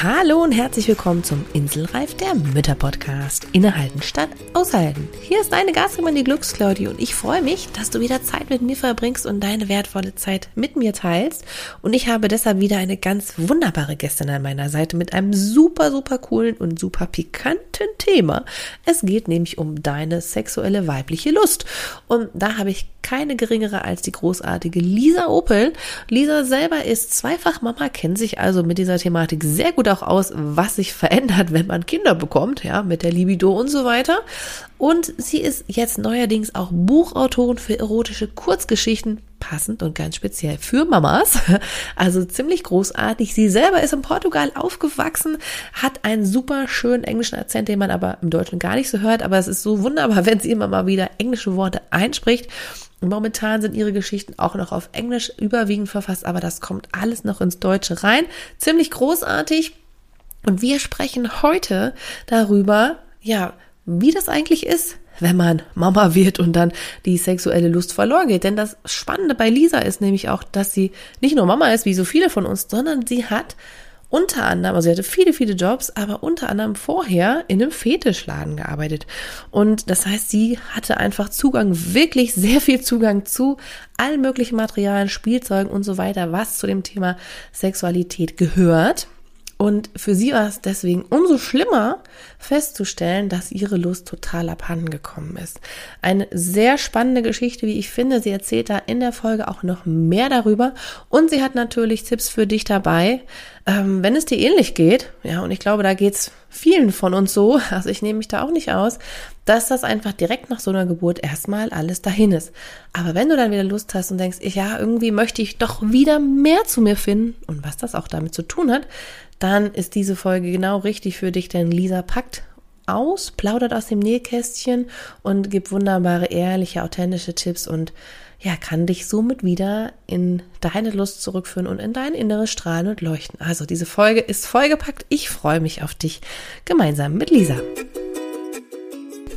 Hallo und herzlich willkommen zum Inselreif der Mütter Podcast. Innehalten statt aushalten. Hier ist deine Gastgeberin, die Glücksclaudie und ich freue mich, dass du wieder Zeit mit mir verbringst und deine wertvolle Zeit mit mir teilst. Und ich habe deshalb wieder eine ganz wunderbare Gästin an meiner Seite mit einem super, super coolen und super pikanten Thema. Es geht nämlich um deine sexuelle weibliche Lust. Und da habe ich keine geringere als die großartige Lisa Opel. Lisa selber ist zweifach Mama, kennt sich also mit dieser Thematik sehr gut auch aus, was sich verändert, wenn man Kinder bekommt, ja, mit der Libido und so weiter. Und sie ist jetzt neuerdings auch Buchautorin für erotische Kurzgeschichten, passend und ganz speziell für Mamas. Also ziemlich großartig. Sie selber ist in Portugal aufgewachsen, hat einen super schönen englischen Akzent, den man aber im Deutschen gar nicht so hört. Aber es ist so wunderbar, wenn sie immer mal wieder englische Worte einspricht. Momentan sind ihre Geschichten auch noch auf Englisch überwiegend verfasst, aber das kommt alles noch ins Deutsche rein. Ziemlich großartig. Und wir sprechen heute darüber, ja, wie das eigentlich ist, wenn man Mama wird und dann die sexuelle Lust verloren geht. Denn das Spannende bei Lisa ist nämlich auch, dass sie nicht nur Mama ist, wie so viele von uns, sondern sie hat unter anderem, also sie hatte viele, viele Jobs, aber unter anderem vorher in einem Fetischladen gearbeitet. Und das heißt, sie hatte einfach Zugang, wirklich sehr viel Zugang zu allen möglichen Materialien, Spielzeugen und so weiter, was zu dem Thema Sexualität gehört. Und für sie war es deswegen umso schlimmer festzustellen, dass ihre Lust total abhanden gekommen ist. Eine sehr spannende Geschichte, wie ich finde. Sie erzählt da in der Folge auch noch mehr darüber. Und sie hat natürlich Tipps für dich dabei, ähm, wenn es dir ähnlich geht. Ja, und ich glaube, da geht's vielen von uns so. Also ich nehme mich da auch nicht aus, dass das einfach direkt nach so einer Geburt erstmal alles dahin ist. Aber wenn du dann wieder Lust hast und denkst, ja, irgendwie möchte ich doch wieder mehr zu mir finden und was das auch damit zu tun hat, dann ist diese Folge genau richtig für dich, denn Lisa packt aus, plaudert aus dem Nähkästchen und gibt wunderbare, ehrliche, authentische Tipps und ja, kann dich somit wieder in deine Lust zurückführen und in dein inneres Strahlen und Leuchten. Also diese Folge ist vollgepackt. Ich freue mich auf dich gemeinsam mit Lisa.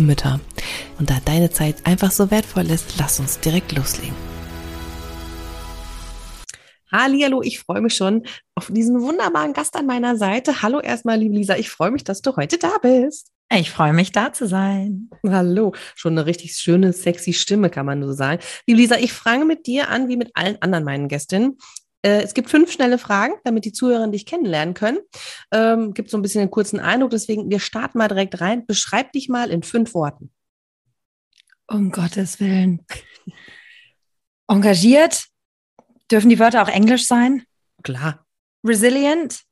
Mütter. Und da deine Zeit einfach so wertvoll ist, lass uns direkt loslegen. Hallo, ich freue mich schon auf diesen wunderbaren Gast an meiner Seite. Hallo erstmal, liebe Lisa, ich freue mich, dass du heute da bist. Ich freue mich, da zu sein. Hallo, schon eine richtig schöne, sexy Stimme, kann man so sagen. Liebe Lisa, ich frage mit dir an, wie mit allen anderen meinen Gästinnen. Äh, es gibt fünf schnelle Fragen, damit die Zuhörer dich kennenlernen können. Ähm, gibt so ein bisschen einen kurzen Eindruck, deswegen wir starten mal direkt rein. Beschreib dich mal in fünf Worten. Um Gottes Willen. Engagiert, Dürfen die Wörter auch Englisch sein? Klar. Resilient,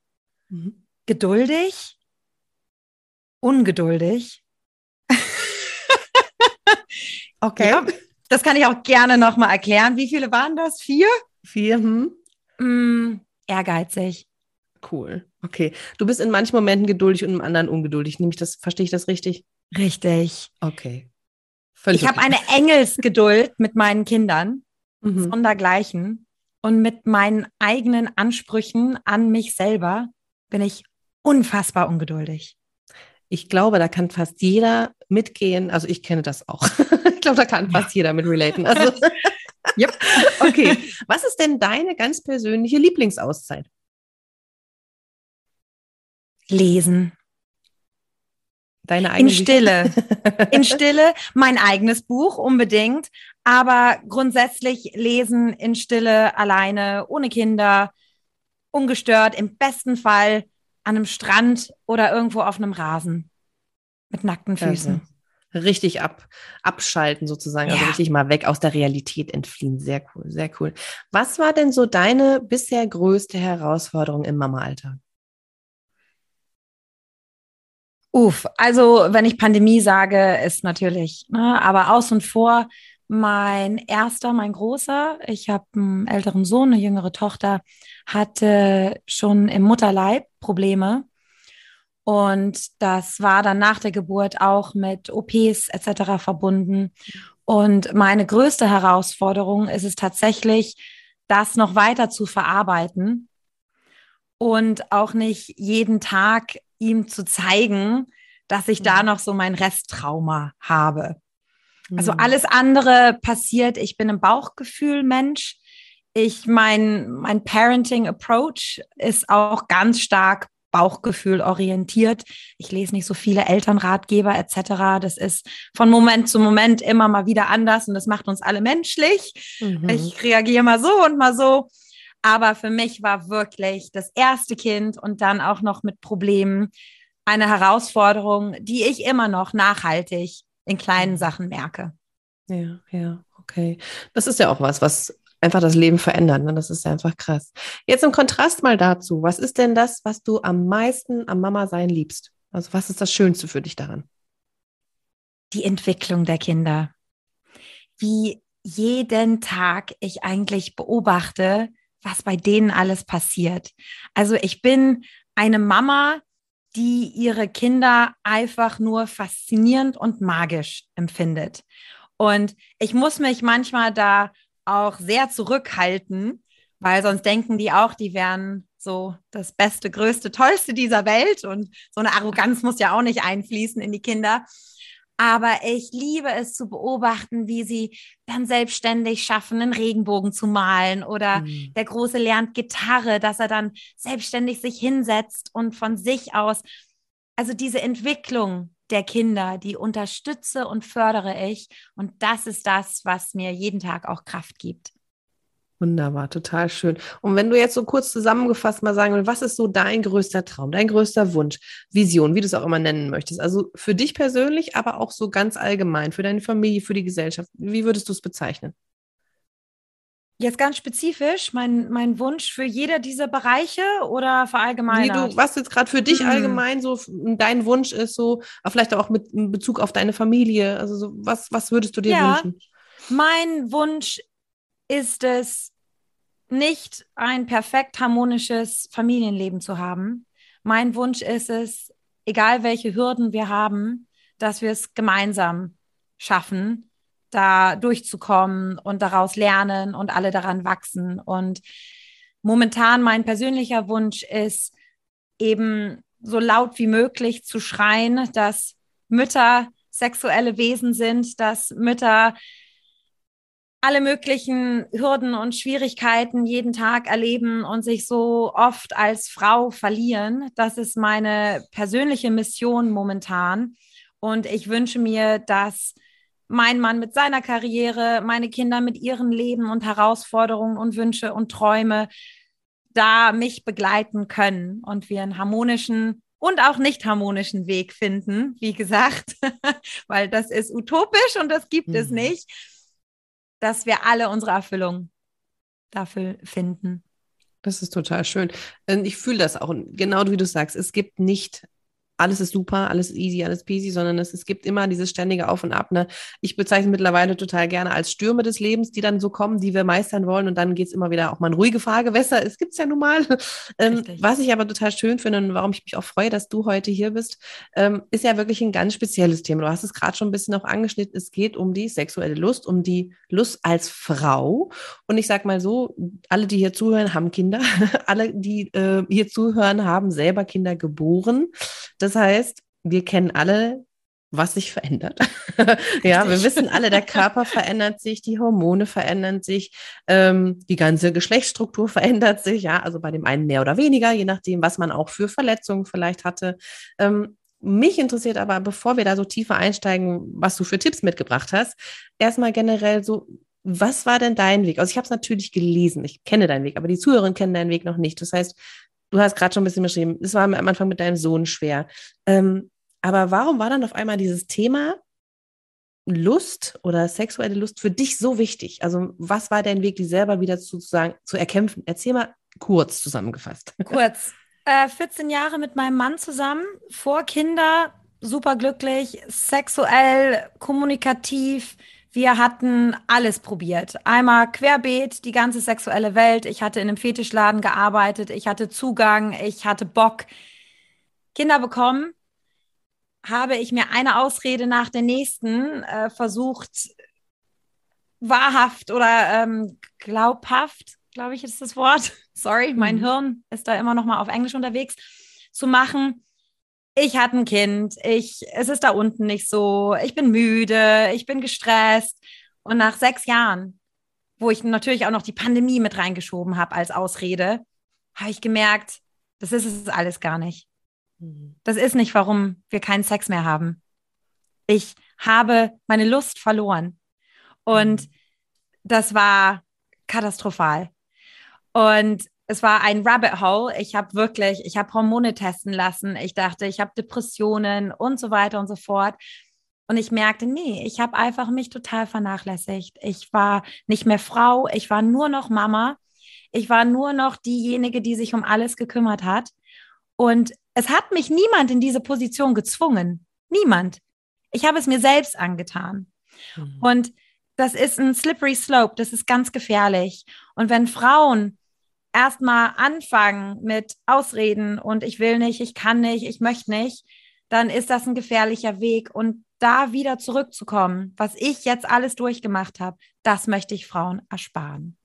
mhm. geduldig, ungeduldig. okay. Ja, das kann ich auch gerne nochmal erklären. Wie viele waren das? Vier? Vier. Hm. Mm, ehrgeizig. Cool. Okay. Du bist in manchen Momenten geduldig und im anderen ungeduldig. Nämlich das, verstehe ich das richtig? Richtig. Okay. Völlig ich okay. habe eine Engelsgeduld mit meinen Kindern. Mhm. Sondergleichen. Und mit meinen eigenen Ansprüchen an mich selber bin ich unfassbar ungeduldig. Ich glaube, da kann fast jeder mitgehen. Also ich kenne das auch. ich glaube, da kann fast jeder mit relaten. Also, yep. okay. Was ist denn deine ganz persönliche Lieblingsauszeit? Lesen. Deine eigene In Stille. In Stille. Mein eigenes Buch unbedingt. Aber grundsätzlich lesen in Stille, alleine, ohne Kinder, ungestört, im besten Fall an einem Strand oder irgendwo auf einem Rasen. Mit nackten Füßen. Also, richtig ab, abschalten sozusagen. Also ja. Also richtig mal weg aus der Realität entfliehen. Sehr cool, sehr cool. Was war denn so deine bisher größte Herausforderung im Mama-Alltag? Uff, also wenn ich Pandemie sage, ist natürlich, ne, aber aus und vor Mein erster, mein großer, ich habe einen älteren Sohn, eine jüngere Tochter, hatte schon im Mutterleib Probleme. Und das war dann nach der Geburt auch mit OPs etc. verbunden. Und meine größte Herausforderung ist es tatsächlich, das noch weiter zu verarbeiten und auch nicht jeden Tag ihm zu zeigen, dass ich da mhm. noch so mein Resttrauma habe. Also mhm. alles andere passiert. Ich bin ein Bauchgefühl-Mensch. Ich mein mein Parenting Approach ist auch ganz stark Bauchgefühl orientiert. Ich lese nicht so viele Elternratgeber etc. Das ist von Moment zu Moment immer mal wieder anders und das macht uns alle menschlich. Mhm. Ich reagiere mal so und mal so. Aber für mich war wirklich das erste Kind und dann auch noch mit Problemen eine Herausforderung, die ich immer noch nachhaltig in kleinen mhm. Sachen merke. Ja, ja, okay. Das ist ja auch was, was einfach das Leben verändert. Ne? Das ist ja einfach krass. Jetzt im Kontrast mal dazu, was ist denn das, was du am meisten am Mama sein liebst? Also was ist das Schönste für dich daran? Die Entwicklung der Kinder. Wie jeden Tag ich eigentlich beobachte, was bei denen alles passiert. Also ich bin eine Mama, die ihre Kinder einfach nur faszinierend und magisch empfindet. Und ich muss mich manchmal da auch sehr zurückhalten, weil sonst denken die auch, die wären so das Beste, Größte, Tollste dieser Welt. Und so eine Arroganz muss ja auch nicht einfließen in die Kinder. Aber ich liebe es zu beobachten, wie sie dann selbstständig schaffen, einen Regenbogen zu malen oder mhm. der Große lernt Gitarre, dass er dann selbstständig sich hinsetzt und von sich aus, also diese Entwicklung, der Kinder, die unterstütze und fördere ich. Und das ist das, was mir jeden Tag auch Kraft gibt. Wunderbar, total schön. Und wenn du jetzt so kurz zusammengefasst mal sagen willst, was ist so dein größter Traum, dein größter Wunsch, Vision, wie du es auch immer nennen möchtest? Also für dich persönlich, aber auch so ganz allgemein, für deine Familie, für die Gesellschaft. Wie würdest du es bezeichnen? Jetzt ganz spezifisch, mein, mein Wunsch für jeder dieser Bereiche oder verallgemeinert? Nee, was jetzt gerade für dich hm. allgemein so dein Wunsch ist, so vielleicht auch mit Bezug auf deine Familie. Also so, was, was würdest du dir ja, wünschen? Mein Wunsch ist es, nicht ein perfekt harmonisches Familienleben zu haben. Mein Wunsch ist es, egal welche Hürden wir haben, dass wir es gemeinsam schaffen, da durchzukommen und daraus lernen und alle daran wachsen. Und momentan mein persönlicher Wunsch ist eben so laut wie möglich zu schreien, dass Mütter sexuelle Wesen sind, dass Mütter alle möglichen Hürden und Schwierigkeiten jeden Tag erleben und sich so oft als Frau verlieren. Das ist meine persönliche Mission momentan. Und ich wünsche mir, dass mein Mann mit seiner Karriere, meine Kinder mit ihren Leben und Herausforderungen und Wünsche und Träume da mich begleiten können und wir einen harmonischen und auch nicht harmonischen Weg finden, wie gesagt, weil das ist utopisch und das gibt mhm. es nicht, dass wir alle unsere Erfüllung dafür finden. Das ist total schön. Ich fühle das auch, genau wie du sagst, es gibt nicht alles ist super, alles easy, alles peasy, sondern es, es gibt immer dieses ständige Auf und Ab. Ne? Ich bezeichne mittlerweile total gerne als Stürme des Lebens, die dann so kommen, die wir meistern wollen und dann geht es immer wieder auch mal in ruhige Fahrgewässer. Es gibt es ja nun mal. ähm, was ich aber total schön finde und warum ich mich auch freue, dass du heute hier bist, ähm, ist ja wirklich ein ganz spezielles Thema. Du hast es gerade schon ein bisschen auch angeschnitten. Es geht um die sexuelle Lust, um die Lust als Frau. Und ich sag mal so, alle, die hier zuhören, haben Kinder. alle, die äh, hier zuhören, haben selber Kinder geboren. Das heißt, wir kennen alle, was sich verändert. ja, wir wissen alle, der Körper verändert sich, die Hormone verändern sich, ähm, die ganze Geschlechtsstruktur verändert sich, ja, also bei dem einen mehr oder weniger, je nachdem, was man auch für Verletzungen vielleicht hatte. Ähm, mich interessiert aber, bevor wir da so tiefer einsteigen, was du für Tipps mitgebracht hast, erstmal generell so, was war denn dein Weg? Also ich habe es natürlich gelesen, ich kenne deinen Weg, aber die Zuhörer kennen deinen Weg noch nicht. Das heißt, Du hast gerade schon ein bisschen beschrieben, es war am Anfang mit deinem Sohn schwer. Ähm, aber warum war dann auf einmal dieses Thema Lust oder sexuelle Lust für dich so wichtig? Also was war dein Weg, die selber wieder sozusagen zu erkämpfen? Erzähl mal kurz zusammengefasst. Kurz. Äh, 14 Jahre mit meinem Mann zusammen, vor Kinder, super glücklich, sexuell, kommunikativ, Wir hatten alles probiert. Einmal querbeet, die ganze sexuelle Welt. Ich hatte in einem Fetischladen gearbeitet. Ich hatte Zugang. Ich hatte Bock. Kinder bekommen. Habe ich mir eine Ausrede nach der nächsten äh, versucht, wahrhaft oder ähm, glaubhaft, glaube ich, ist das Wort. Sorry, mein mhm. Hirn ist da immer noch mal auf Englisch unterwegs zu machen ich hatte ein Kind, ich, es ist da unten nicht so, ich bin müde, ich bin gestresst. Und nach sechs Jahren, wo ich natürlich auch noch die Pandemie mit reingeschoben habe als Ausrede, habe ich gemerkt, das ist es alles gar nicht. Mhm. Das ist nicht, warum wir keinen Sex mehr haben. Ich habe meine Lust verloren. Und mhm. das war katastrophal. Und es war ein Rabbit Hole. Ich habe wirklich, ich habe Hormone testen lassen. Ich dachte, ich habe Depressionen und so weiter und so fort. Und ich merkte, nee, ich habe einfach mich total vernachlässigt. Ich war nicht mehr Frau, ich war nur noch Mama. Ich war nur noch diejenige, die sich um alles gekümmert hat. Und es hat mich niemand in diese Position gezwungen. Niemand. Ich habe es mir selbst angetan. Mhm. Und das ist ein slippery slope, das ist ganz gefährlich. Und wenn Frauen erstmal anfangen mit Ausreden und ich will nicht, ich kann nicht, ich möchte nicht, dann ist das ein gefährlicher Weg. Und da wieder zurückzukommen, was ich jetzt alles durchgemacht habe, das möchte ich Frauen ersparen.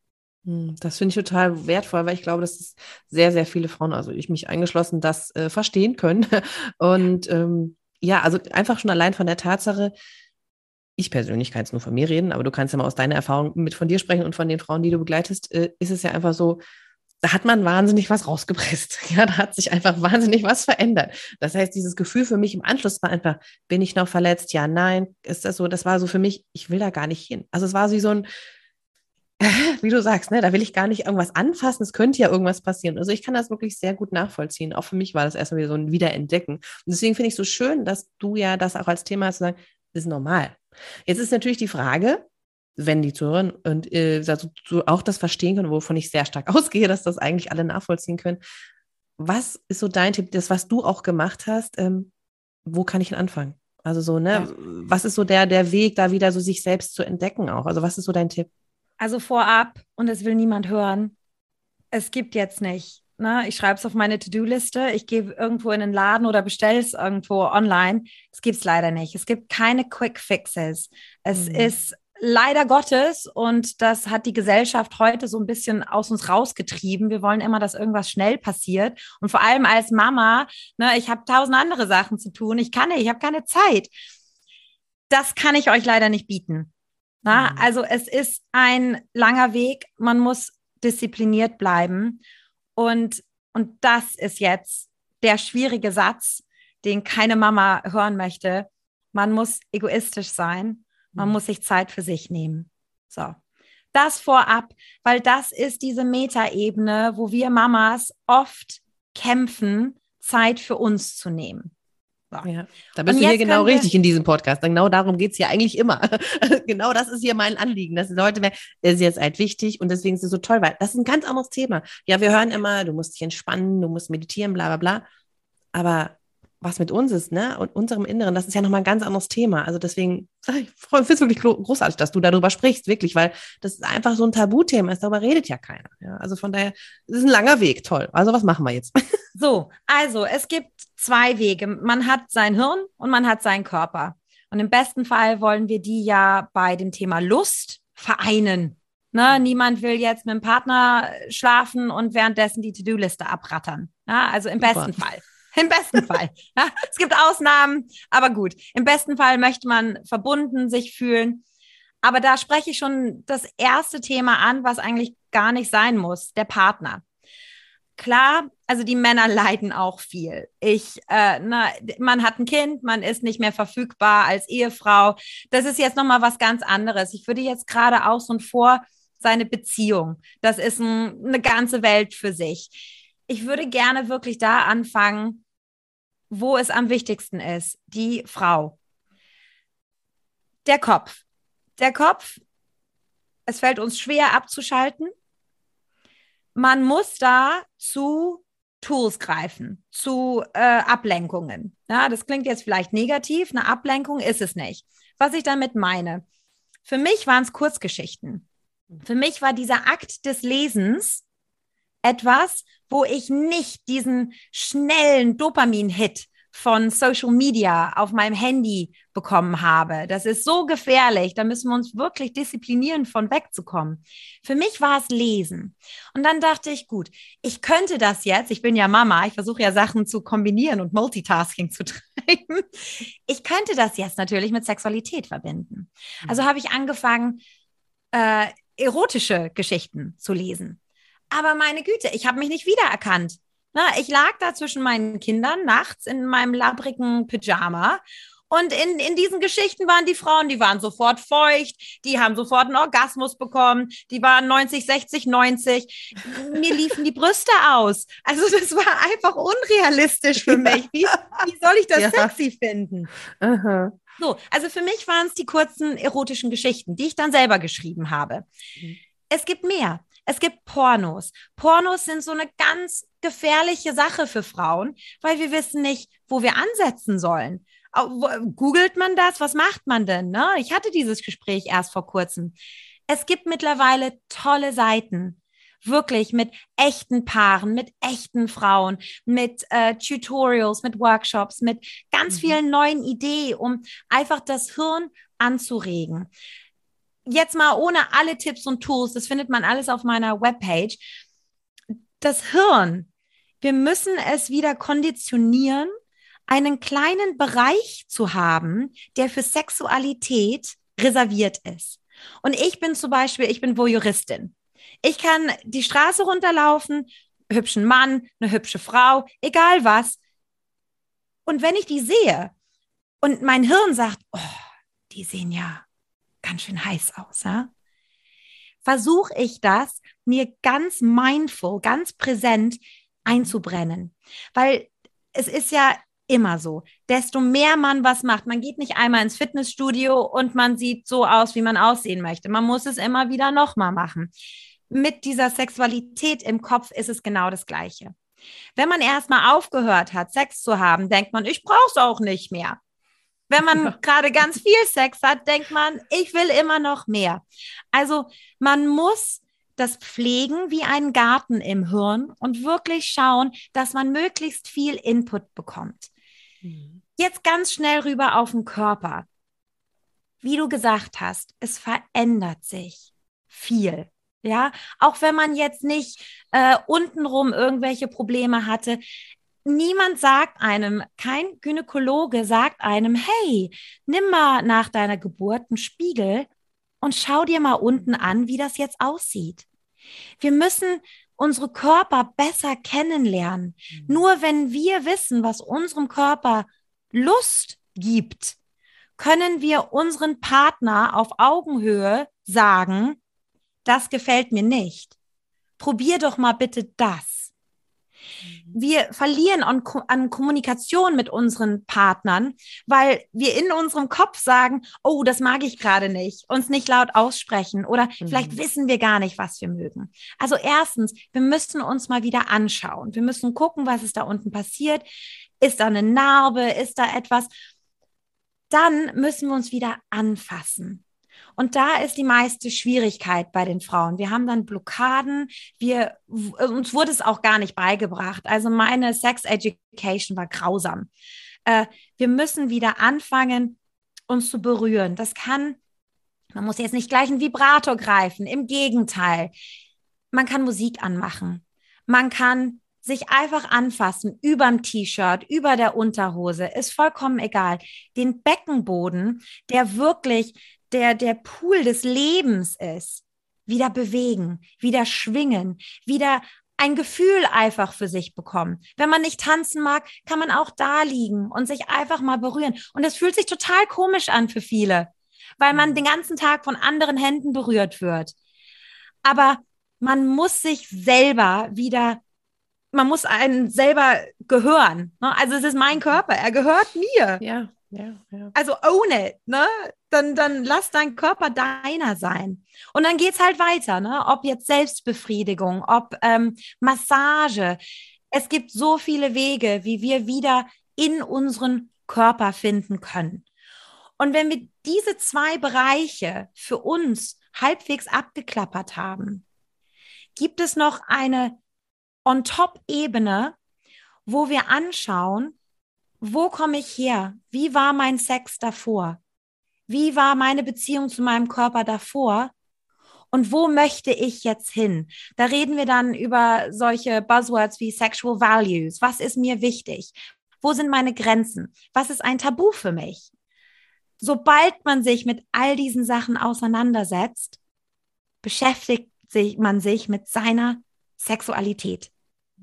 Hm, das finde ich total wertvoll, weil ich glaube, dass sehr, sehr viele Frauen, also ich mich eingeschlossen, das äh, verstehen können. Und ähm, ja, also einfach schon allein von der Tatsache, ich persönlich kann jetzt nur von mir reden, aber du kannst ja mal aus deiner Erfahrung mit von dir sprechen und von den Frauen, die du begleitest, äh, ist es ja einfach so, da hat man wahnsinnig was rausgepresst. Ja, da hat sich einfach wahnsinnig was verändert. Das heißt, dieses Gefühl für mich im Anschluss war einfach, bin ich noch verletzt? Ja, nein. Ist das so? Das war so für mich, ich will da gar nicht hin. Also es war wie so ein, wie du sagst, ne, da will ich gar nicht irgendwas anfassen. Es könnte ja irgendwas passieren. Also ich kann das wirklich sehr gut nachvollziehen. Auch für mich war das erstmal wieder so ein Wiederentdecken. Und deswegen finde ich es so schön, dass du ja das auch als Thema hast, zu sagen, ist normal. Jetzt ist natürlich die Frage, wenn die zuhören und äh, also, auch das verstehen können, wovon ich sehr stark ausgehe, dass das eigentlich alle nachvollziehen können. Was ist so dein Tipp, das, was du auch gemacht hast, ähm, wo kann ich denn anfangen? Also so, ne, ja. was ist so der, der Weg, da wieder so sich selbst zu entdecken auch? Also was ist so dein Tipp? Also vorab, und es will niemand hören, es gibt jetzt nicht, ne, ich schreibe es auf meine To-Do-Liste, ich gehe irgendwo in den Laden oder bestelle es irgendwo online. Es gibt es leider nicht. Es gibt keine Quick Fixes. Es mhm. ist leider Gottes, und das hat die Gesellschaft heute so ein bisschen aus uns rausgetrieben. Wir wollen immer, dass irgendwas schnell passiert. Und vor allem als Mama, ne, ich habe tausend andere Sachen zu tun. Ich kann nicht, ich habe keine Zeit. Das kann ich euch leider nicht bieten. Na, mhm. Also es ist ein langer Weg. Man muss diszipliniert bleiben. Und, und das ist jetzt der schwierige Satz, den keine Mama hören möchte. Man muss egoistisch sein man mhm. muss sich Zeit für sich nehmen. So. Das vorab, weil das ist diese Metaebene, wo wir Mamas oft kämpfen, Zeit für uns zu nehmen. So. Ja, da bist Und du hier genau richtig in diesem Podcast. Genau darum geht es hier eigentlich immer. genau das ist hier mein Anliegen, dass die Leute das ist jetzt halt wichtig und deswegen ist es so toll, weil das ist ein ganz anderes Thema. Ja, wir hören immer, du musst dich entspannen, du musst meditieren, bla bla bla. Aber was mit uns ist, ne, und unserem Inneren, das ist ja nochmal ein ganz anderes Thema. Also deswegen, ich finde es wirklich großartig, dass du darüber sprichst, wirklich, weil das ist einfach so ein Tabuthema ist, darüber redet ja keiner. Ja, also von daher, es ist ein langer Weg, toll. Also was machen wir jetzt? So, also es gibt zwei Wege. Man hat sein Hirn und man hat seinen Körper. Und im besten Fall wollen wir die ja bei dem Thema Lust vereinen. Ne, niemand will jetzt mit dem Partner schlafen und währenddessen die To-Do-Liste abrattern. Ja, also im besten Super. Fall. Im besten Fall. Ja, es gibt Ausnahmen, aber gut. Im besten Fall möchte man verbunden sich fühlen. Aber da spreche ich schon das erste Thema an, was eigentlich gar nicht sein muss, der Partner. Klar, also die Männer leiden auch viel. Ich, äh, na, man hat ein Kind, man ist nicht mehr verfügbar als Ehefrau. Das ist jetzt nochmal was ganz anderes. Ich würde jetzt gerade auch so ein Vor seine Beziehung. Das ist ein, eine ganze Welt für sich ich würde gerne wirklich da anfangen, wo es am wichtigsten ist, die Frau. Der Kopf. Der Kopf, es fällt uns schwer abzuschalten. Man muss da zu Tools greifen, zu äh, Ablenkungen. Ja, das klingt jetzt vielleicht negativ, eine Ablenkung ist es nicht. Was ich damit meine, Für mich waren es Kurzgeschichten. Für mich war dieser Akt des Lesens etwas, wo ich nicht diesen schnellen Dopamin-Hit von Social Media auf meinem Handy bekommen habe. Das ist so gefährlich. Da müssen wir uns wirklich disziplinieren, von wegzukommen. Für mich war es Lesen. Und dann dachte ich, gut, ich könnte das jetzt. Ich bin ja Mama. Ich versuche ja Sachen zu kombinieren und Multitasking zu treiben. Ich könnte das jetzt natürlich mit Sexualität verbinden. Also habe ich angefangen, äh, erotische Geschichten zu lesen. Aber meine Güte, ich habe mich nicht wiedererkannt. Na, ich lag da zwischen meinen Kindern nachts in meinem labbrigen Pyjama und in, in diesen Geschichten waren die Frauen, die waren sofort feucht, die haben sofort einen Orgasmus bekommen, die waren 90, 60, 90. Mir liefen die Brüste aus. Also das war einfach unrealistisch für mich. Wie, wie soll ich das ja. sexy finden? Aha. So, also für mich waren es die kurzen erotischen Geschichten, die ich dann selber geschrieben habe. Mhm. Es gibt mehr. Es gibt Pornos. Pornos sind so eine ganz gefährliche Sache für Frauen, weil wir wissen nicht, wo wir ansetzen sollen. Googelt man das? Was macht man denn? Ne? Ich hatte dieses Gespräch erst vor kurzem. Es gibt mittlerweile tolle Seiten, wirklich mit echten Paaren, mit echten Frauen, mit äh, Tutorials, mit Workshops, mit ganz mhm. vielen neuen Ideen, um einfach das Hirn anzuregen jetzt mal ohne alle Tipps und Tools, das findet man alles auf meiner Webpage. Das Hirn, wir müssen es wieder konditionieren, einen kleinen Bereich zu haben, der für Sexualität reserviert ist. Und ich bin zum Beispiel, ich bin Voyeuristin. Ich kann die Straße runterlaufen, hübschen Mann, eine hübsche Frau, egal was. Und wenn ich die sehe und mein Hirn sagt, oh, die sehen ja ganz schön heiß aus, ja? versuche ich das mir ganz mindful, ganz präsent einzubrennen. Weil es ist ja immer so. Desto mehr man was macht, man geht nicht einmal ins Fitnessstudio und man sieht so aus, wie man aussehen möchte. Man muss es immer wieder nochmal machen. Mit dieser Sexualität im Kopf ist es genau das Gleiche. Wenn man erstmal aufgehört hat, Sex zu haben, denkt man, ich brauche es auch nicht mehr. Wenn man gerade ganz viel Sex hat, denkt man, ich will immer noch mehr. Also man muss das pflegen wie einen Garten im Hirn und wirklich schauen, dass man möglichst viel Input bekommt. Mhm. Jetzt ganz schnell rüber auf den Körper. Wie du gesagt hast, es verändert sich viel. Ja, auch wenn man jetzt nicht äh, untenrum irgendwelche Probleme hatte, niemand sagt einem, kein Gynäkologe sagt einem, hey, nimm mal nach deiner Geburt einen Spiegel und schau dir mal unten an, wie das jetzt aussieht. Wir müssen unsere Körper besser kennenlernen. Mhm. Nur wenn wir wissen, was unserem Körper Lust gibt, können wir unseren Partner auf Augenhöhe sagen, das gefällt mir nicht. Probier doch mal bitte das wir verlieren an, an, Kommunikation mit unseren Partnern, weil wir in unserem Kopf sagen, oh, das mag ich gerade nicht, uns nicht laut aussprechen oder mhm. vielleicht wissen wir gar nicht, was wir mögen. Also erstens, wir müssen uns mal wieder anschauen. Wir müssen gucken, was ist da unten passiert. Ist da eine Narbe? Ist da etwas? Dann müssen wir uns wieder anfassen. Und da ist die meiste Schwierigkeit bei den Frauen. Wir haben dann Blockaden. Wir, uns wurde es auch gar nicht beigebracht. Also meine Sex Education war grausam. Äh, wir müssen wieder anfangen, uns zu berühren. Das kann, man muss jetzt nicht gleich einen Vibrator greifen. Im Gegenteil. Man kann Musik anmachen. Man kann sich einfach anfassen, überm T-Shirt, über der Unterhose, ist vollkommen egal. Den Beckenboden, der wirklich der, der Pool des Lebens ist, wieder bewegen, wieder schwingen, wieder ein Gefühl einfach für sich bekommen. Wenn man nicht tanzen mag, kann man auch da liegen und sich einfach mal berühren. Und es fühlt sich total komisch an für viele, weil man mhm. den ganzen Tag von anderen Händen berührt wird. Aber man muss sich selber wieder, man muss einen selber gehören. Ne? Also es ist mein mhm. Körper, er gehört mir. Ja. Ja, ja. Also own it, ne? Dann, dann lass dein Körper deiner sein. Und dann geht's halt weiter, ne? Ob jetzt Selbstbefriedigung, ob ähm, Massage. Es gibt so viele Wege, wie wir wieder in unseren Körper finden können. Und wenn wir diese zwei Bereiche für uns halbwegs abgeklappert haben, gibt es noch eine On-Top-Ebene, wo wir anschauen, wo komme ich her? Wie war mein Sex davor? Wie war meine Beziehung zu meinem Körper davor? Und wo möchte ich jetzt hin? Da reden wir dann über solche Buzzwords wie Sexual Values. Was ist mir wichtig? Wo sind meine Grenzen? Was ist ein Tabu für mich? Sobald man sich mit all diesen Sachen auseinandersetzt, beschäftigt sich man sich mit seiner Sexualität.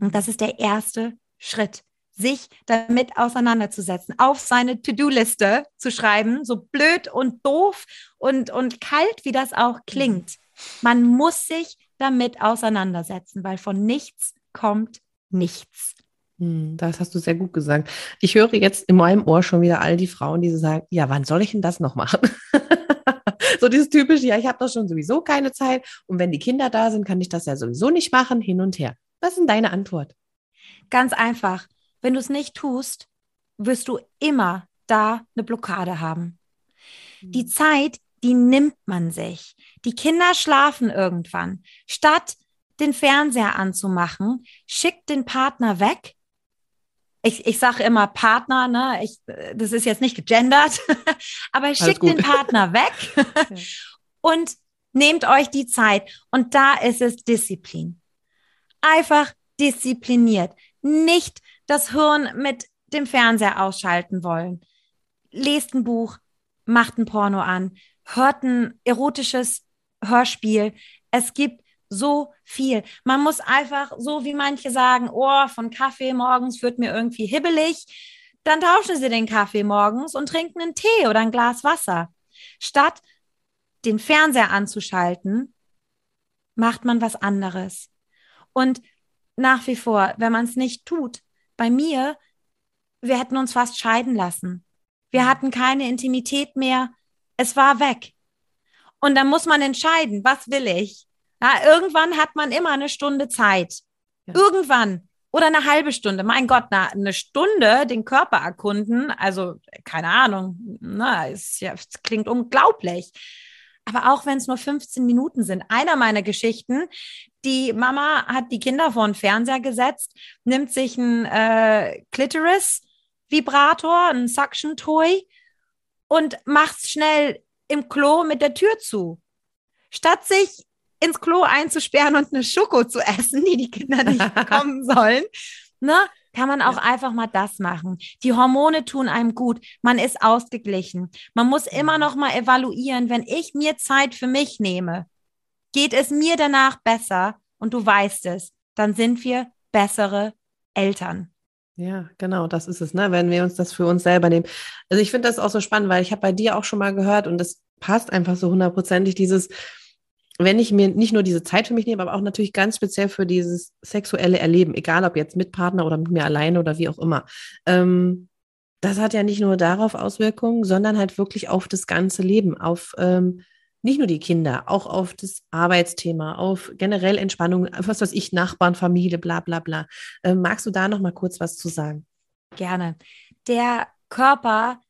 Und das ist der erste Schritt, sich damit auseinanderzusetzen, auf seine To-Do-Liste zu schreiben, so blöd und doof und, und kalt, wie das auch klingt. Man muss sich damit auseinandersetzen, weil von nichts kommt nichts. Hm, das hast du sehr gut gesagt. Ich höre jetzt in meinem Ohr schon wieder all die Frauen, die sagen, ja, wann soll ich denn das noch machen? so dieses typische, ja, ich habe doch schon sowieso keine Zeit und wenn die Kinder da sind, kann ich das ja sowieso nicht machen, hin und her. Was ist denn deine Antwort? Ganz einfach. Wenn du es nicht tust, wirst du immer da eine Blockade haben. Die hm. Zeit, die nimmt man sich. Die Kinder schlafen irgendwann. Statt den Fernseher anzumachen, schickt den Partner weg. Ich, ich sage immer Partner, ne? Ich, das ist jetzt nicht gegendert, aber schickt den Partner weg und nehmt euch die Zeit. Und da ist es Disziplin. Einfach diszipliniert. Nicht das Hirn mit dem Fernseher ausschalten wollen. Lest ein Buch, macht ein Porno an, hört ein erotisches Hörspiel. Es gibt so viel. Man muss einfach, so wie manche sagen, oh, von Kaffee morgens wird mir irgendwie hibbelig, dann tauschen sie den Kaffee morgens und trinken einen Tee oder ein Glas Wasser. Statt den Fernseher anzuschalten, macht man was anderes. Und nach wie vor, wenn man es nicht tut, bei mir, wir hätten uns fast scheiden lassen. Wir mhm. hatten keine Intimität mehr. Es war weg. Und dann muss man entscheiden, was will ich? Ja, irgendwann hat man immer eine Stunde Zeit. Ja. Irgendwann. Oder eine halbe Stunde. Mein Gott, na, eine Stunde den Körper erkunden. Also, keine Ahnung. Na, es, ja, es klingt unglaublich. Aber auch wenn es nur 15 Minuten sind. Einer meiner Geschichten, die Mama hat die Kinder vor den Fernseher gesetzt, nimmt sich ein äh, Clitoris-Vibrator, ein Suction-Toy und macht schnell im Klo mit der Tür zu. Statt sich ins Klo einzusperren und eine Schoko zu essen, die die Kinder nicht bekommen sollen, ne, kann man auch ja. einfach mal das machen. Die Hormone tun einem gut. Man ist ausgeglichen. Man muss immer mhm. noch mal evaluieren, wenn ich mir Zeit für mich nehme, geht es mir danach besser und du weißt es, dann sind wir bessere Eltern. Ja, genau, das ist es, ne? wenn wir uns das für uns selber nehmen. Also ich finde das auch so spannend, weil ich habe bei dir auch schon mal gehört und das passt einfach so hundertprozentig, dieses, wenn ich mir nicht nur diese Zeit für mich nehme, aber auch natürlich ganz speziell für dieses sexuelle Erleben, egal ob jetzt mit Partner oder mit mir alleine oder wie auch immer. Ähm, das hat ja nicht nur darauf Auswirkungen, sondern halt wirklich auf das ganze Leben, auf ähm, nicht nur die Kinder, auch auf das Arbeitsthema, auf generell Entspannung, was weiß ich, Nachbarn, Familie, bla bla bla. Äh, magst du da noch mal kurz was zu sagen? Gerne. Der Körper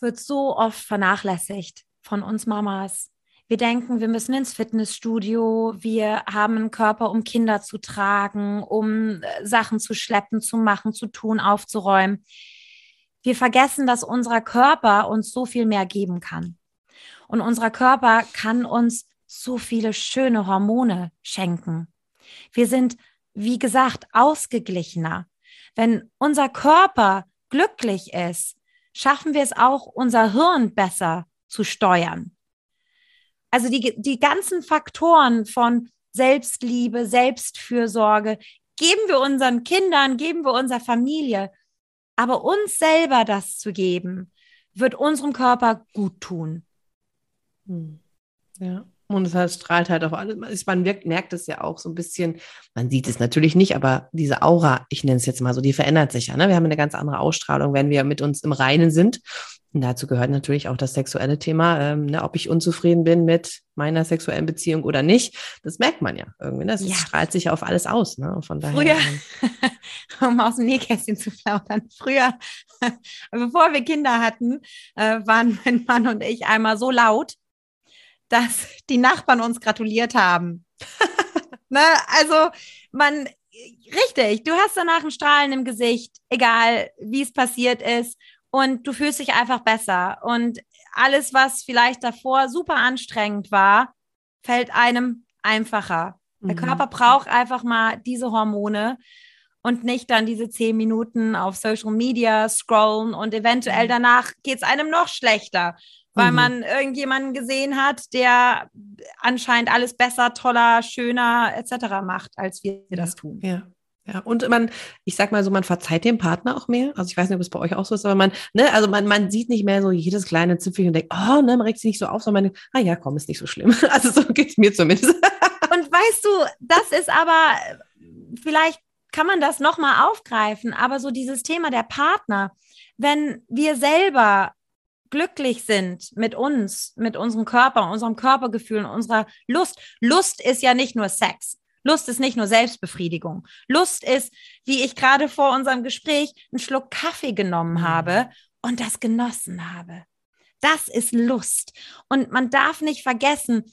wird so oft vernachlässigt von uns Mamas. Wir denken, wir müssen ins Fitnessstudio, wir haben einen Körper, um Kinder zu tragen, um äh, Sachen zu schleppen, zu machen, zu tun, aufzuräumen. Wir vergessen, dass unser Körper uns so viel mehr geben kann. Und unser Körper kann uns so viele schöne Hormone schenken. Wir sind, wie gesagt, ausgeglichener. Wenn unser Körper glücklich ist, schaffen wir es auch, unser Hirn besser zu steuern. Also die, die ganzen Faktoren von Selbstliebe, Selbstfürsorge geben wir unseren Kindern, geben wir unserer Familie. Aber uns selber das zu geben, wird unserem Körper gut tun. Hm. Ja. Und es halt strahlt halt auf alles. Man wirkt, merkt es ja auch so ein bisschen. Man sieht es natürlich nicht, aber diese Aura, ich nenne es jetzt mal so, die verändert sich ja. Ne? Wir haben eine ganz andere Ausstrahlung, wenn wir mit uns im Reinen sind. Und dazu gehört natürlich auch das sexuelle Thema, ähm, ne, ob ich unzufrieden bin mit meiner sexuellen Beziehung oder nicht. Das merkt man ja irgendwie. Ne? Das ja. strahlt sich ja auf alles aus. Ne? Von daher, Früher, ähm, um aus dem Nähkästchen zu plaudern, früher, bevor wir Kinder hatten, äh, waren mein Mann und ich einmal so laut, dass die Nachbarn uns gratuliert haben. ne? Also man, richtig, du hast danach ein Strahlen im Gesicht, egal wie es passiert ist und du fühlst dich einfach besser. Und alles, was vielleicht davor super anstrengend war, fällt einem einfacher. Mhm. Der Körper braucht einfach mal diese Hormone und nicht dann diese zehn Minuten auf Social Media scrollen und eventuell mhm. danach geht es einem noch schlechter, weil mhm. man irgendjemanden gesehen hat, der anscheinend alles besser, toller, schöner etc. macht, als wir das tun. Ja. Ja, und man, ich sag mal so, man verzeiht dem Partner auch mehr. Also ich weiß nicht, ob es bei euch auch so ist, aber man, ne, also man, man sieht nicht mehr so jedes kleine Zipfel und denkt, oh, ne, man regt sich nicht so auf, sondern man, ah ja, komm, ist nicht so schlimm. Also so geht's mir zumindest. Und weißt du, das ist aber, vielleicht kann man das nochmal aufgreifen, aber so dieses Thema der Partner, wenn wir selber glücklich sind mit uns, mit unserem Körper, unserem Körpergefühl, unserer Lust. Lust ist ja nicht nur Sex. Lust ist nicht nur Selbstbefriedigung. Lust ist, wie ich gerade vor unserem Gespräch einen Schluck Kaffee genommen mhm. habe und das genossen habe. Das ist Lust. Und man darf nicht vergessen,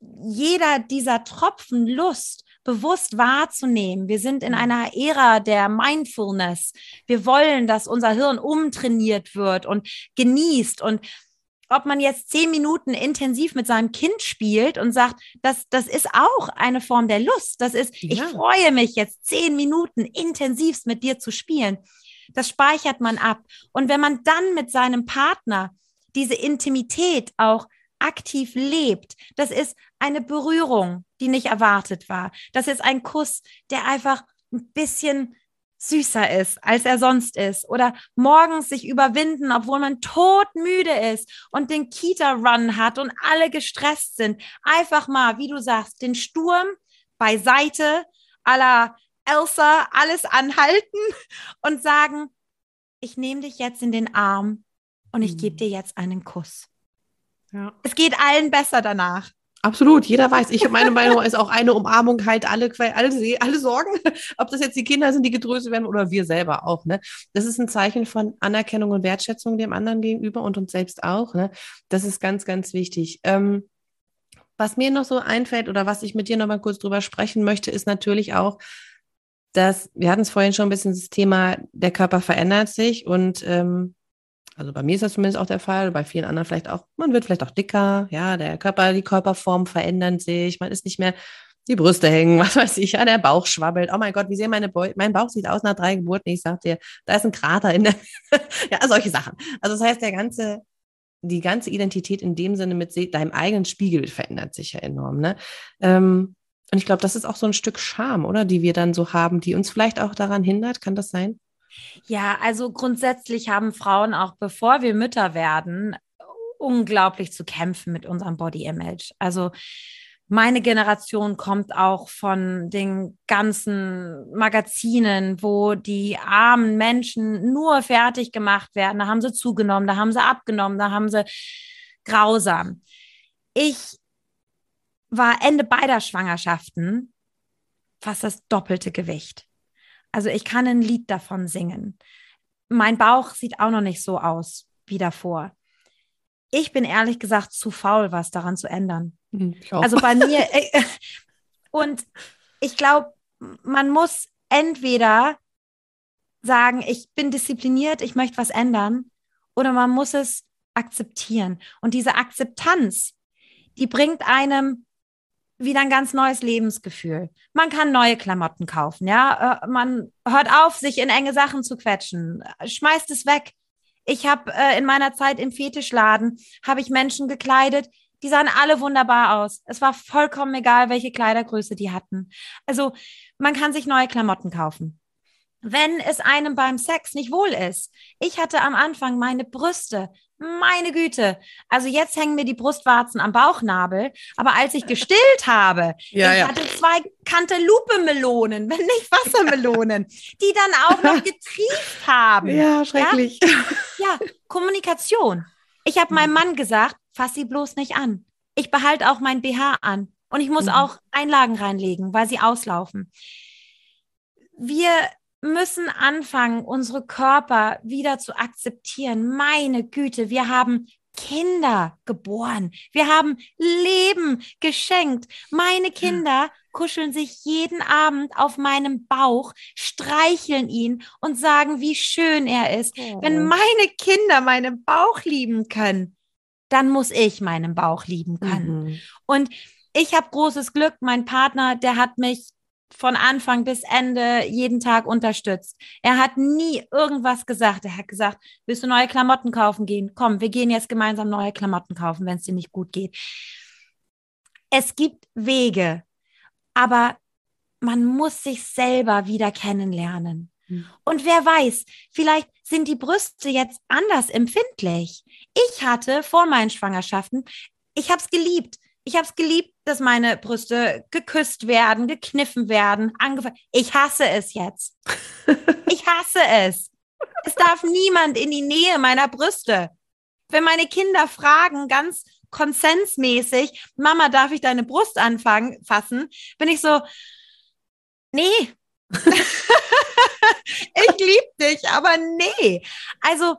jeder dieser Tropfen Lust bewusst wahrzunehmen. Wir sind in mhm. einer Ära der Mindfulness. Wir wollen, dass unser Hirn umtrainiert wird und genießt und ob man jetzt zehn Minuten intensiv mit seinem Kind spielt und sagt, das, das ist auch eine Form der Lust. Das ist, ja. ich freue mich jetzt zehn Minuten intensivst mit dir zu spielen. Das speichert man ab. Und wenn man dann mit seinem Partner diese Intimität auch aktiv lebt, das ist eine Berührung, die nicht erwartet war. Das ist ein Kuss, der einfach ein bisschen süßer ist, als er sonst ist. Oder morgens sich überwinden, obwohl man todmüde ist und den Kita-Run hat und alle gestresst sind. Einfach mal, wie du sagst, den Sturm beiseite, aller Elsa, alles anhalten und sagen, ich nehme dich jetzt in den Arm und ich gebe mhm. dir jetzt einen Kuss. Ja. Es geht allen besser danach. Absolut, jeder weiß. Ich meine Meinung ist auch eine Umarmung halt alle, alle, alle Sorgen, ob das jetzt die Kinder sind, die gedröselt werden oder wir selber auch. Ne? Das ist ein Zeichen von Anerkennung und Wertschätzung dem anderen gegenüber und uns selbst auch. Ne? Das ist ganz, ganz wichtig. Ähm, was mir noch so einfällt oder was ich mit dir noch mal kurz drüber sprechen möchte, ist natürlich auch, dass wir hatten es vorhin schon ein bisschen das Thema, der Körper verändert sich und ähm, also bei mir ist das zumindest auch der Fall, bei vielen anderen vielleicht auch, man wird vielleicht auch dicker, ja, der Körper, die Körperform verändern sich, man ist nicht mehr, die Brüste hängen, was weiß ich, ja, der Bauch schwabbelt. Oh mein Gott, wie sehen meine Beu mein Bauch sieht aus nach drei Geburten. Ich sag dir, da ist ein Krater in der, ja, solche Sachen. Also das heißt, der ganze, die ganze Identität in dem Sinne mit deinem eigenen Spiegel verändert sich ja enorm, ne? Ähm, und ich glaube, das ist auch so ein Stück Scham, oder, die wir dann so haben, die uns vielleicht auch daran hindert. Kann das sein? Ja, also grundsätzlich haben Frauen auch bevor wir Mütter werden, unglaublich zu kämpfen mit unserem Body Image. Also meine Generation kommt auch von den ganzen Magazinen, wo die armen Menschen nur fertig gemacht werden. Da haben sie zugenommen, da haben sie abgenommen, da haben sie grausam. Ich war Ende beider Schwangerschaften fast das doppelte Gewicht. Also ich kann ein Lied davon singen. Mein Bauch sieht auch noch nicht so aus wie davor. Ich bin ehrlich gesagt zu faul, was daran zu ändern. Hm, also bei mir. Äh, und ich glaube, man muss entweder sagen, ich bin diszipliniert, ich möchte was ändern, oder man muss es akzeptieren. Und diese Akzeptanz, die bringt einem wieder ein ganz neues Lebensgefühl. Man kann neue Klamotten kaufen, ja. Äh, man hört auf, sich in enge Sachen zu quetschen, schmeißt es weg. Ich habe äh, in meiner Zeit im Fetischladen habe ich Menschen gekleidet, die sahen alle wunderbar aus. Es war vollkommen egal, welche Kleidergröße die hatten. Also man kann sich neue Klamotten kaufen. Wenn es einem beim Sex nicht wohl ist. Ich hatte am Anfang meine Brüste meine Güte. Also jetzt hängen mir die Brustwarzen am Bauchnabel. Aber als ich gestillt habe, Ja, ich ja. hatte zwei Cantaloupe-Melonen, wenn nicht Wassermelonen, die dann auch noch getrieft haben. Ja, schrecklich. Ja, Kommunikation. Ich habe meinem Mann gesagt, fass sie bloß nicht an. Ich behalte auch mein BH an. Und ich muss Mhm. auch Einlagen reinlegen, weil sie auslaufen. Wir müssen anfangen, unsere Körper wieder zu akzeptieren. Meine Güte, wir haben Kinder geboren. Wir haben Leben geschenkt. Meine Kinder kuscheln sich jeden Abend auf meinem Bauch, streicheln ihn und sagen, wie schön er ist. Wenn Oh. meine Kinder meinen Bauch lieben können, dann muss ich meinen Bauch lieben können. Mhm. Und ich habe großes Glück. Mein Partner, der hat mich von Anfang bis Ende jeden Tag unterstützt. Er hat nie irgendwas gesagt. Er hat gesagt, willst du neue Klamotten kaufen gehen? Komm, wir gehen jetzt gemeinsam neue Klamotten kaufen, wenn es dir nicht gut geht. Es gibt Wege, aber man muss sich selber wieder kennenlernen. Mhm. Und wer weiß, vielleicht sind die Brüste jetzt anders empfindlich. Ich hatte vor meinen Schwangerschaften, ich habe es geliebt. Ich habe es geliebt, dass meine Brüste geküsst werden, gekniffen werden, angefangen. Ich hasse es jetzt. Ich hasse es. Es darf niemand in die Nähe meiner Brüste. Wenn meine Kinder fragen, ganz konsensmäßig, Mama, darf ich deine Brust anfangen, fassen, bin ich so, nee. ich liebe dich, aber nee. Also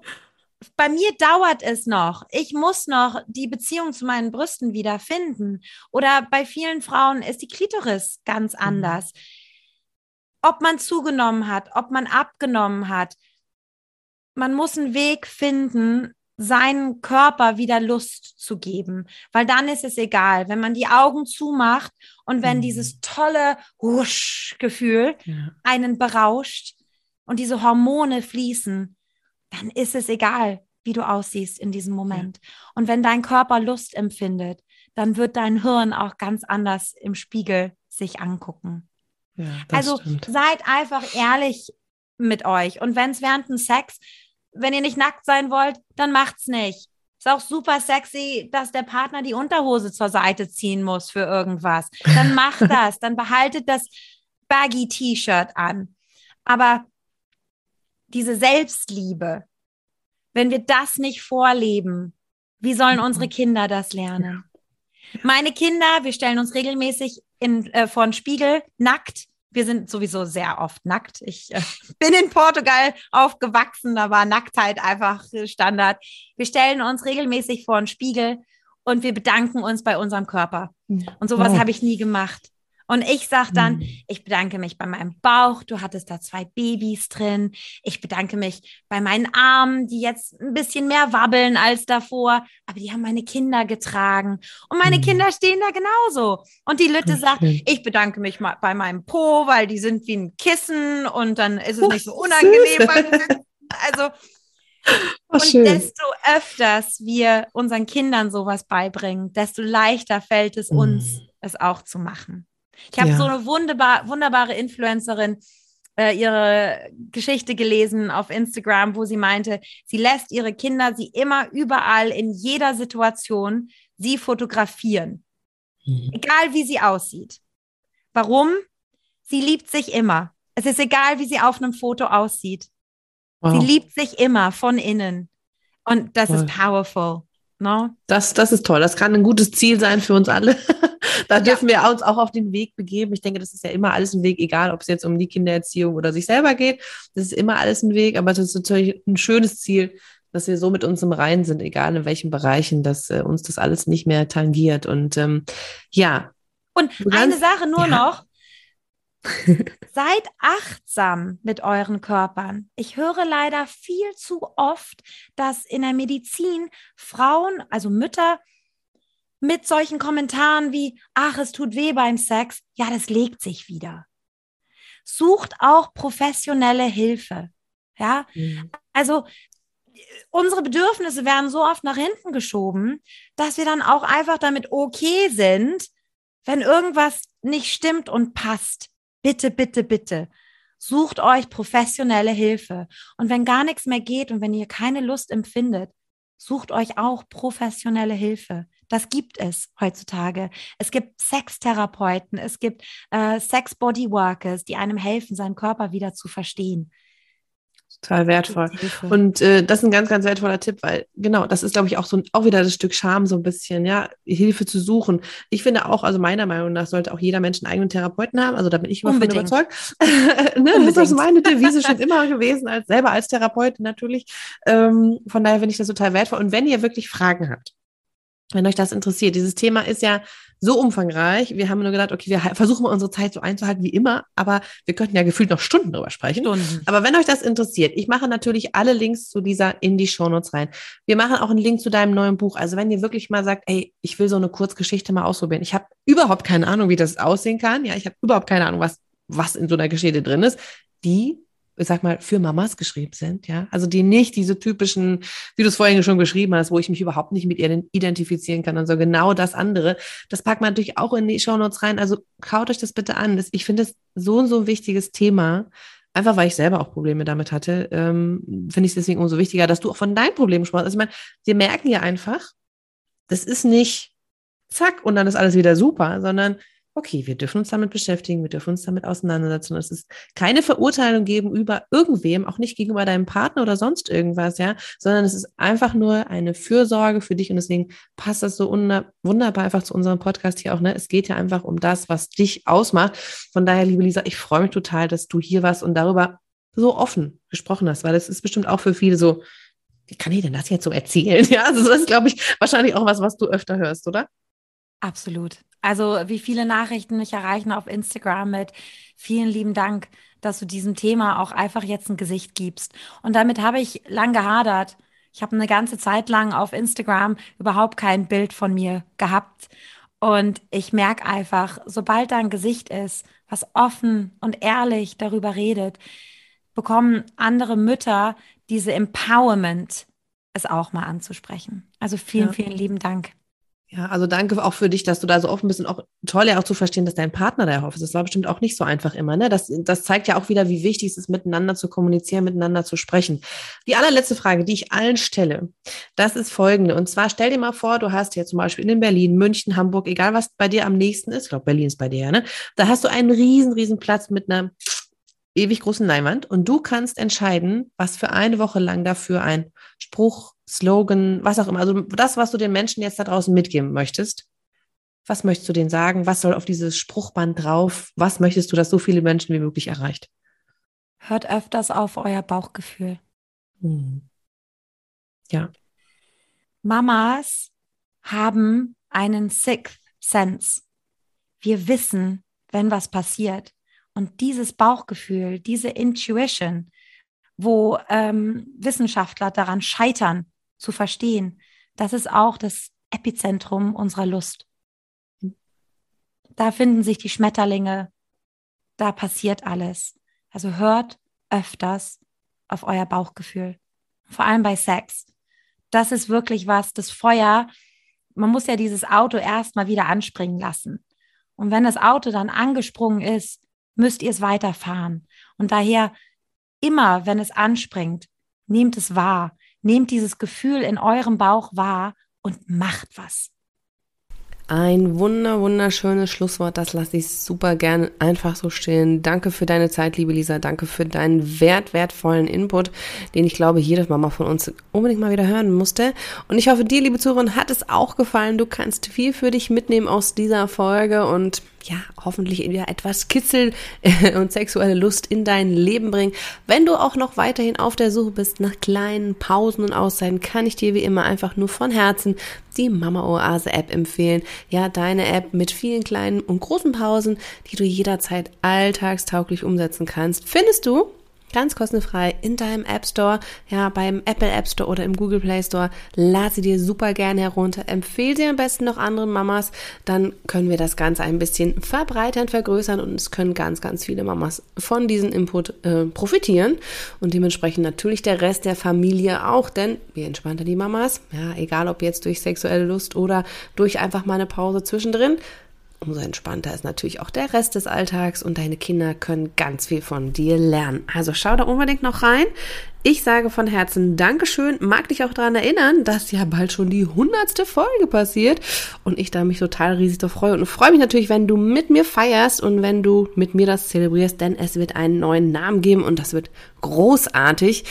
bei mir dauert es noch. Ich muss noch die Beziehung zu meinen Brüsten wiederfinden. Oder bei vielen Frauen ist die Klitoris ganz anders. Ob man zugenommen hat, ob man abgenommen hat. Man muss einen Weg finden, seinen Körper wieder Lust zu geben, weil dann ist es egal, wenn man die Augen zumacht und wenn Mhm. dieses tolle Husch-Gefühl Ja. einen berauscht und diese Hormone fließen, dann ist es egal, wie du aussiehst in diesem Moment. Und wenn dein Körper Lust empfindet, dann wird dein Hirn auch ganz anders im Spiegel sich angucken. Ja, also stimmt. seid einfach ehrlich mit euch. Und wenn es während dem Sex, wenn ihr nicht nackt sein wollt, dann macht's nicht. Ist auch super sexy, dass der Partner die Unterhose zur Seite ziehen muss für irgendwas. Dann macht das, dann behaltet das baggy T-Shirt an. Aber diese Selbstliebe, wenn wir das nicht vorleben, wie sollen Mhm. unsere Kinder das lernen? Meine Kinder, wir stellen uns regelmäßig in, äh, vor den Spiegel nackt. Wir sind sowieso sehr oft nackt. Ich äh, bin in Portugal aufgewachsen, da war Nacktheit einfach äh, Standard. Wir stellen uns regelmäßig vor den Spiegel und wir bedanken uns bei unserem Körper. Und sowas Wow. habe ich nie gemacht. Und ich sage dann, Mhm. ich bedanke mich bei meinem Bauch, du hattest da zwei Babys drin. Ich bedanke mich bei meinen Armen, die jetzt ein bisschen mehr wabbeln als davor, aber die haben meine Kinder getragen. Und meine Mhm. Kinder stehen da genauso. Und die Lütte sagt, ich bedanke mich mal bei meinem Po, weil die sind wie ein Kissen und dann ist es Ach, nicht so unangenehm. Also, Ach, und schön. desto öfters wir unseren Kindern sowas beibringen, desto leichter fällt es uns, es auch zu machen. Ich habe Ja. so eine wunderbar, wunderbare Influencerin äh, ihre Geschichte gelesen auf Instagram, wo sie meinte, sie lässt ihre Kinder sie immer überall in jeder Situation sie fotografieren, Mhm. egal wie sie aussieht. Warum? Sie liebt sich immer. Es ist egal, wie sie auf einem Foto aussieht. Wow. Sie liebt sich immer von innen. Und das Toll. ist powerful. No? Das, das ist toll. Das kann ein gutes Ziel sein für uns alle. da dürfen wir uns auch auf den Weg begeben. Ich denke, das ist ja immer alles ein Weg, egal ob es jetzt um die Kindererziehung oder sich selber geht. Das ist immer alles ein Weg, aber es ist natürlich ein schönes Ziel, dass wir so mit uns im Reinen sind, egal in welchen Bereichen, dass äh, uns das alles nicht mehr tangiert. Und ähm, ja, Und eine Sache nur ja. noch. Seid achtsam mit euren Körpern. Ich höre leider viel zu oft, dass in der Medizin Frauen, also Mütter, mit solchen Kommentaren wie, ach, es tut weh beim Sex, ja, das legt sich wieder. Sucht auch professionelle Hilfe. Ja, also unsere Bedürfnisse werden so oft nach hinten geschoben, dass wir dann auch einfach damit okay sind, wenn irgendwas nicht stimmt und passt. Bitte, bitte, bitte. Sucht euch professionelle Hilfe. Und wenn gar nichts mehr geht und wenn ihr keine Lust empfindet, sucht euch auch professionelle Hilfe. Das gibt es heutzutage. Es gibt Sextherapeuten, es gibt äh, Sex-Body-Workers, die einem helfen, seinen Körper wieder zu verstehen. Total wertvoll. Und äh, das ist ein ganz, ganz wertvoller Tipp, weil genau, das ist, glaube ich, auch so ein, auch wieder das Stück Scham so ein bisschen, ja, Hilfe zu suchen. Ich finde auch, also meiner Meinung nach sollte auch jeder Mensch einen eigenen Therapeuten haben. Also da bin ich immer von überzeugt. ne? Das ist meine Devise schon immer gewesen, als selber als Therapeutin natürlich. Ähm, von daher finde ich das total wertvoll. Und wenn ihr wirklich Fragen habt, wenn euch das interessiert. Dieses Thema ist ja so umfangreich. Wir haben nur gedacht, okay, wir versuchen mal unsere Zeit so einzuhalten wie immer, aber wir könnten ja gefühlt noch Stunden drüber sprechen. Stunden. Aber wenn euch das interessiert, ich mache natürlich alle Links zu dieser in die Shownotes rein. Wir machen auch einen Link zu deinem neuen Buch. Also wenn ihr wirklich mal sagt, ey, ich will so eine Kurzgeschichte mal ausprobieren. Ich habe überhaupt keine Ahnung, wie das aussehen kann. Ja, ich habe überhaupt keine Ahnung, was was in so einer Geschichte drin ist. Die ich sag mal, für Mamas geschrieben sind, ja. Also die nicht diese typischen, wie du es vorhin schon geschrieben hast, wo ich mich überhaupt nicht mit ihr identifizieren kann und so genau das andere. Das packt man natürlich auch in die Shownotes rein. Also kaut euch das bitte an. Das, ich finde es so und so ein wichtiges Thema. Einfach weil ich selber auch Probleme damit hatte, ähm, finde ich es deswegen umso wichtiger, dass du auch von deinen Problemen sprichst. Also ich meine, wir merken ja einfach, das ist nicht zack und dann ist alles wieder super, sondern okay, wir dürfen uns damit beschäftigen, wir dürfen uns damit auseinandersetzen. Es ist keine Verurteilung geben über irgendwem, auch nicht gegenüber deinem Partner oder sonst irgendwas, ja, sondern es ist einfach nur eine Fürsorge für dich und deswegen passt das so wunderbar einfach zu unserem Podcast hier auch, ne? Es geht ja einfach um das, was dich ausmacht. Von daher, liebe Lisa, ich freue mich total, dass du hier warst und darüber so offen gesprochen hast, weil es ist bestimmt auch für viele so, wie kann ich denn das jetzt so erzählen? Ja, also das ist, glaube ich, wahrscheinlich auch was, was du öfter hörst, oder? Absolut. Also wie viele Nachrichten mich erreichen auf Instagram mit vielen lieben Dank, dass du diesem Thema auch einfach jetzt ein Gesicht gibst. Und damit habe ich lang gehadert. Ich habe eine ganze Zeit lang auf Instagram überhaupt kein Bild von mir gehabt. Und ich merke einfach, sobald da ein Gesicht ist, was offen und ehrlich darüber redet, bekommen andere Mütter diese Empowerment, es auch mal anzusprechen. Also vielen, ja. vielen lieben Dank. Ja, also danke auch für dich, dass du da so offen bist und auch toll ja auch zu verstehen, dass dein Partner da hofft. Das war bestimmt auch nicht so einfach immer. Ne? Das, das zeigt ja auch wieder, wie wichtig es ist, miteinander zu kommunizieren, miteinander zu sprechen. Die allerletzte Frage, die ich allen stelle, das ist folgende. Und zwar stell dir mal vor, du hast ja zum Beispiel in Berlin, München, Hamburg, egal was bei dir am nächsten ist, ich glaube, Berlin ist bei dir, ne? Da hast du einen riesen, riesen Platz mit einer ewig großen Leinwand und du kannst entscheiden, was für eine Woche lang dafür ein Spruch, Slogan, was auch immer. Also das, was du den Menschen jetzt da draußen mitgeben möchtest. Was möchtest du denen sagen? Was soll auf dieses Spruchband drauf? Was möchtest du, dass so viele Menschen wie möglich erreicht? Hört öfters auf euer Bauchgefühl. Hm. Ja. Mamas haben einen Sixth Sense. Wir wissen, wenn was passiert. Und dieses Bauchgefühl, diese Intuition, wo ähm, Wissenschaftler daran scheitern, zu verstehen, das ist auch das Epizentrum unserer Lust. Da finden sich die Schmetterlinge, da passiert alles. Also hört öfters auf euer Bauchgefühl, vor allem bei Sex. Das ist wirklich was, das Feuer, man muss ja dieses Auto erstmal wieder anspringen lassen. Und wenn das Auto dann angesprungen ist, müsst ihr es weiterfahren. Und daher immer, wenn es anspringt, nehmt es wahr. Nehmt dieses Gefühl in eurem Bauch wahr und macht was. Ein wunder, wunderschönes Schlusswort. Das lasse ich super gerne einfach so stehen. Danke für deine Zeit, liebe Lisa. Danke für deinen wert, wertvollen Input, den ich glaube, jede Mama von uns unbedingt mal wieder hören musste. Und ich hoffe, dir, liebe Zuhörerin, hat es auch gefallen. Du kannst viel für dich mitnehmen aus dieser Folge und ja, hoffentlich wieder etwas Kitzel äh, und sexuelle Lust in dein Leben bringen. Wenn du auch noch weiterhin auf der Suche bist nach kleinen Pausen und Auszeiten, kann ich dir wie immer einfach nur von Herzen die Mama Oase App empfehlen. Ja, deine App mit vielen kleinen und großen Pausen, die du jederzeit alltagstauglich umsetzen kannst, findest du ganz kostenfrei in deinem App Store, ja, beim Apple App Store oder im Google Play Store. Lad sie dir super gerne herunter. Empfehle sie am besten noch anderen Mamas. Dann können wir das Ganze ein bisschen verbreitern, vergrößern und es können ganz, ganz viele Mamas von diesem Input äh, profitieren und dementsprechend natürlich der Rest der Familie auch, denn wie entspannter die Mamas, ja, egal ob jetzt durch sexuelle Lust oder durch einfach mal eine Pause zwischendrin, umso entspannter ist natürlich auch der Rest des Alltags und deine Kinder können ganz viel von dir lernen. Also schau da unbedingt noch rein. Ich sage von Herzen Dankeschön. Mag dich auch daran erinnern, dass ja bald schon die hundertste Folge passiert und ich da mich total riesig drauf freue und freue mich natürlich, wenn du mit mir feierst und wenn du mit mir das zelebrierst, denn es wird einen neuen Namen geben und das wird großartig.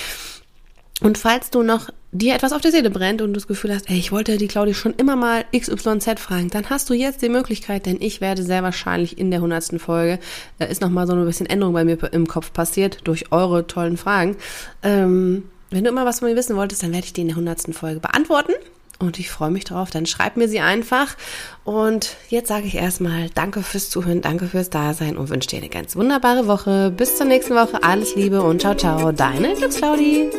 Und falls du noch dir etwas auf der Seele brennt und du das Gefühl hast, ey, ich wollte die Claudia schon immer mal XYZ fragen, dann hast du jetzt die Möglichkeit, denn ich werde sehr wahrscheinlich in der hundertsten Folge, äh, ist nochmal so ein bisschen Änderung bei mir im Kopf passiert durch eure tollen Fragen. Ähm, wenn du immer was von mir wissen wolltest, dann werde ich die in der hundertsten Folge beantworten. Und ich freue mich drauf. Dann schreib mir sie einfach. Und jetzt sage ich erstmal Danke fürs Zuhören, danke fürs Dasein und wünsche dir eine ganz wunderbare Woche. Bis zur nächsten Woche. Alles Liebe und ciao, ciao. Deine Glücksclaudi.